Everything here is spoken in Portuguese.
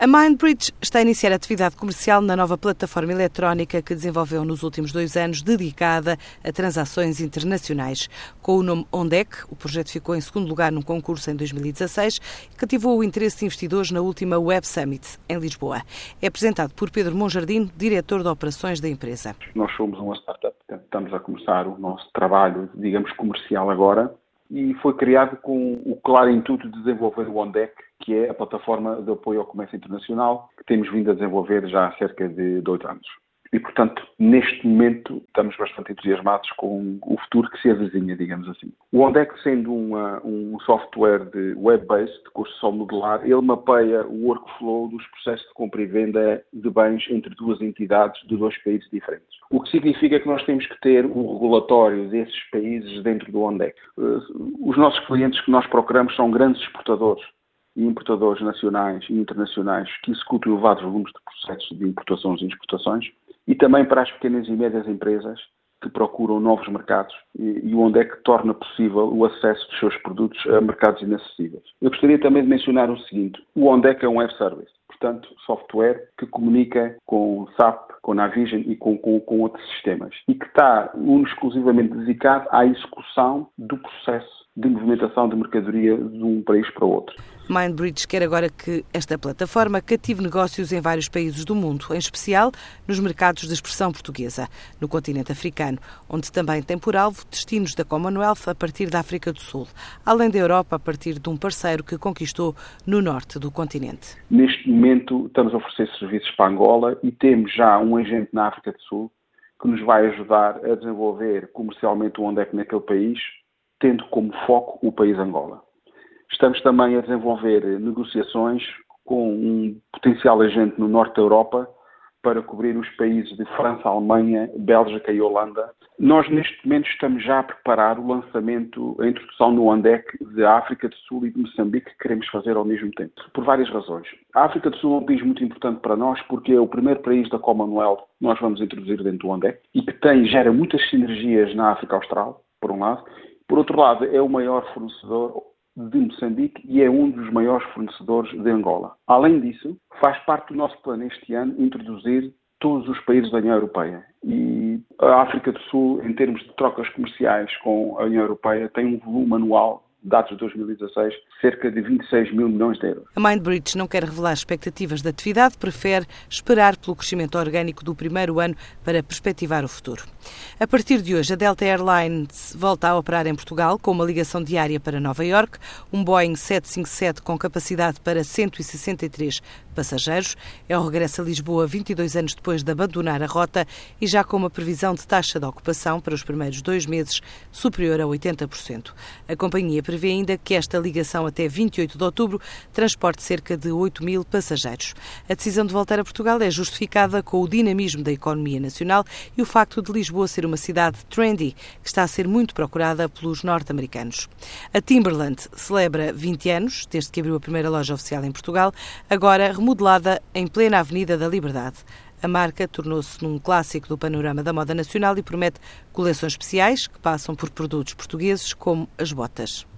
A Mindbridge está a iniciar atividade comercial na nova plataforma eletrónica que desenvolveu nos últimos dois anos, dedicada a transações internacionais. Com o nome Ondec, o projeto ficou em segundo lugar num concurso em 2016 e cativou o interesse de investidores na última Web Summit, em Lisboa. É apresentado por Pedro Monjardino, diretor de operações da empresa. Nós somos uma startup, estamos a começar o nosso trabalho, digamos, comercial agora e foi criado com o claro intuito de desenvolver o ONDEC, que é a plataforma de apoio ao comércio internacional que temos vindo a desenvolver já há cerca de dois anos. E, portanto, neste momento estamos bastante entusiasmados com o futuro que se avizinha, digamos assim. O ONDEC, sendo uma, um software de web-based, de construção modular, ele mapeia o workflow dos processos de compra e venda de bens entre duas entidades de dois países diferentes. O que significa que nós temos que ter o regulatório desses países dentro do ONDEC. Eh, os nossos clientes que nós procuramos são grandes exportadores e importadores nacionais e internacionais que executam elevados volumes de processos de importações e exportações e também para as pequenas e médias empresas que procuram novos mercados e, e onde é que torna possível o acesso dos seus produtos a mercados inacessíveis. Eu gostaria também de mencionar o seguinte: o ONDEC é um web service, portanto, software que comunica com SAP, com Navision e com, com, com outros sistemas e que está um, exclusivamente dedicado à execução do processo de movimentação de mercadoria de um país para o outro. Mindbridge quer agora que esta plataforma cative negócios em vários países do mundo, em especial nos mercados de expressão portuguesa, no continente africano, onde também tem por alvo destinos da Commonwealth a partir da África do Sul, além da Europa a partir de um parceiro que conquistou no norte do continente. Neste momento estamos a oferecer serviços para Angola e temos já um agente na África do Sul que nos vai ajudar a desenvolver comercialmente o onde é que naquele país, tendo como foco o país Angola. Estamos também a desenvolver negociações com um potencial agente no norte da Europa para cobrir os países de França, Alemanha, Bélgica e Holanda. Nós, neste momento, estamos já a preparar o lançamento, a introdução no ANDEC da África do Sul e de Moçambique, que queremos fazer ao mesmo tempo, por várias razões. A África do Sul é um país muito importante para nós, porque é o primeiro país da Commonwealth que nós vamos introduzir dentro do ANDEC e que tem, gera muitas sinergias na África Austral, por um lado. Por outro lado, é o maior fornecedor de Moçambique e é um dos maiores fornecedores de Angola. Além disso, faz parte do nosso plano este ano introduzir todos os países da União Europeia. E a África do Sul, em termos de trocas comerciais com a União Europeia, tem um volume anual dados de 2016, cerca de 26 mil milhões de euros. A Mindbridge não quer revelar expectativas da atividade, prefere esperar pelo crescimento orgânico do primeiro ano para perspectivar o futuro. A partir de hoje, a Delta Airlines volta a operar em Portugal com uma ligação diária para Nova York, um Boeing 757 com capacidade para 163 passageiros. É o regresso a Lisboa 22 anos depois de abandonar a rota e já com uma previsão de taxa de ocupação para os primeiros dois meses superior a 80%. A companhia prevê ainda que esta ligação até 28 de outubro transporte cerca de 8 mil passageiros. A decisão de voltar a Portugal é justificada com o dinamismo da economia nacional e o facto de Lisboa ser uma cidade trendy, que está a ser muito procurada pelos norte-americanos. A Timberland celebra 20 anos, desde que abriu a primeira loja oficial em Portugal, agora remodelada em plena Avenida da Liberdade. A marca tornou-se num clássico do panorama da moda nacional e promete coleções especiais que passam por produtos portugueses como as botas.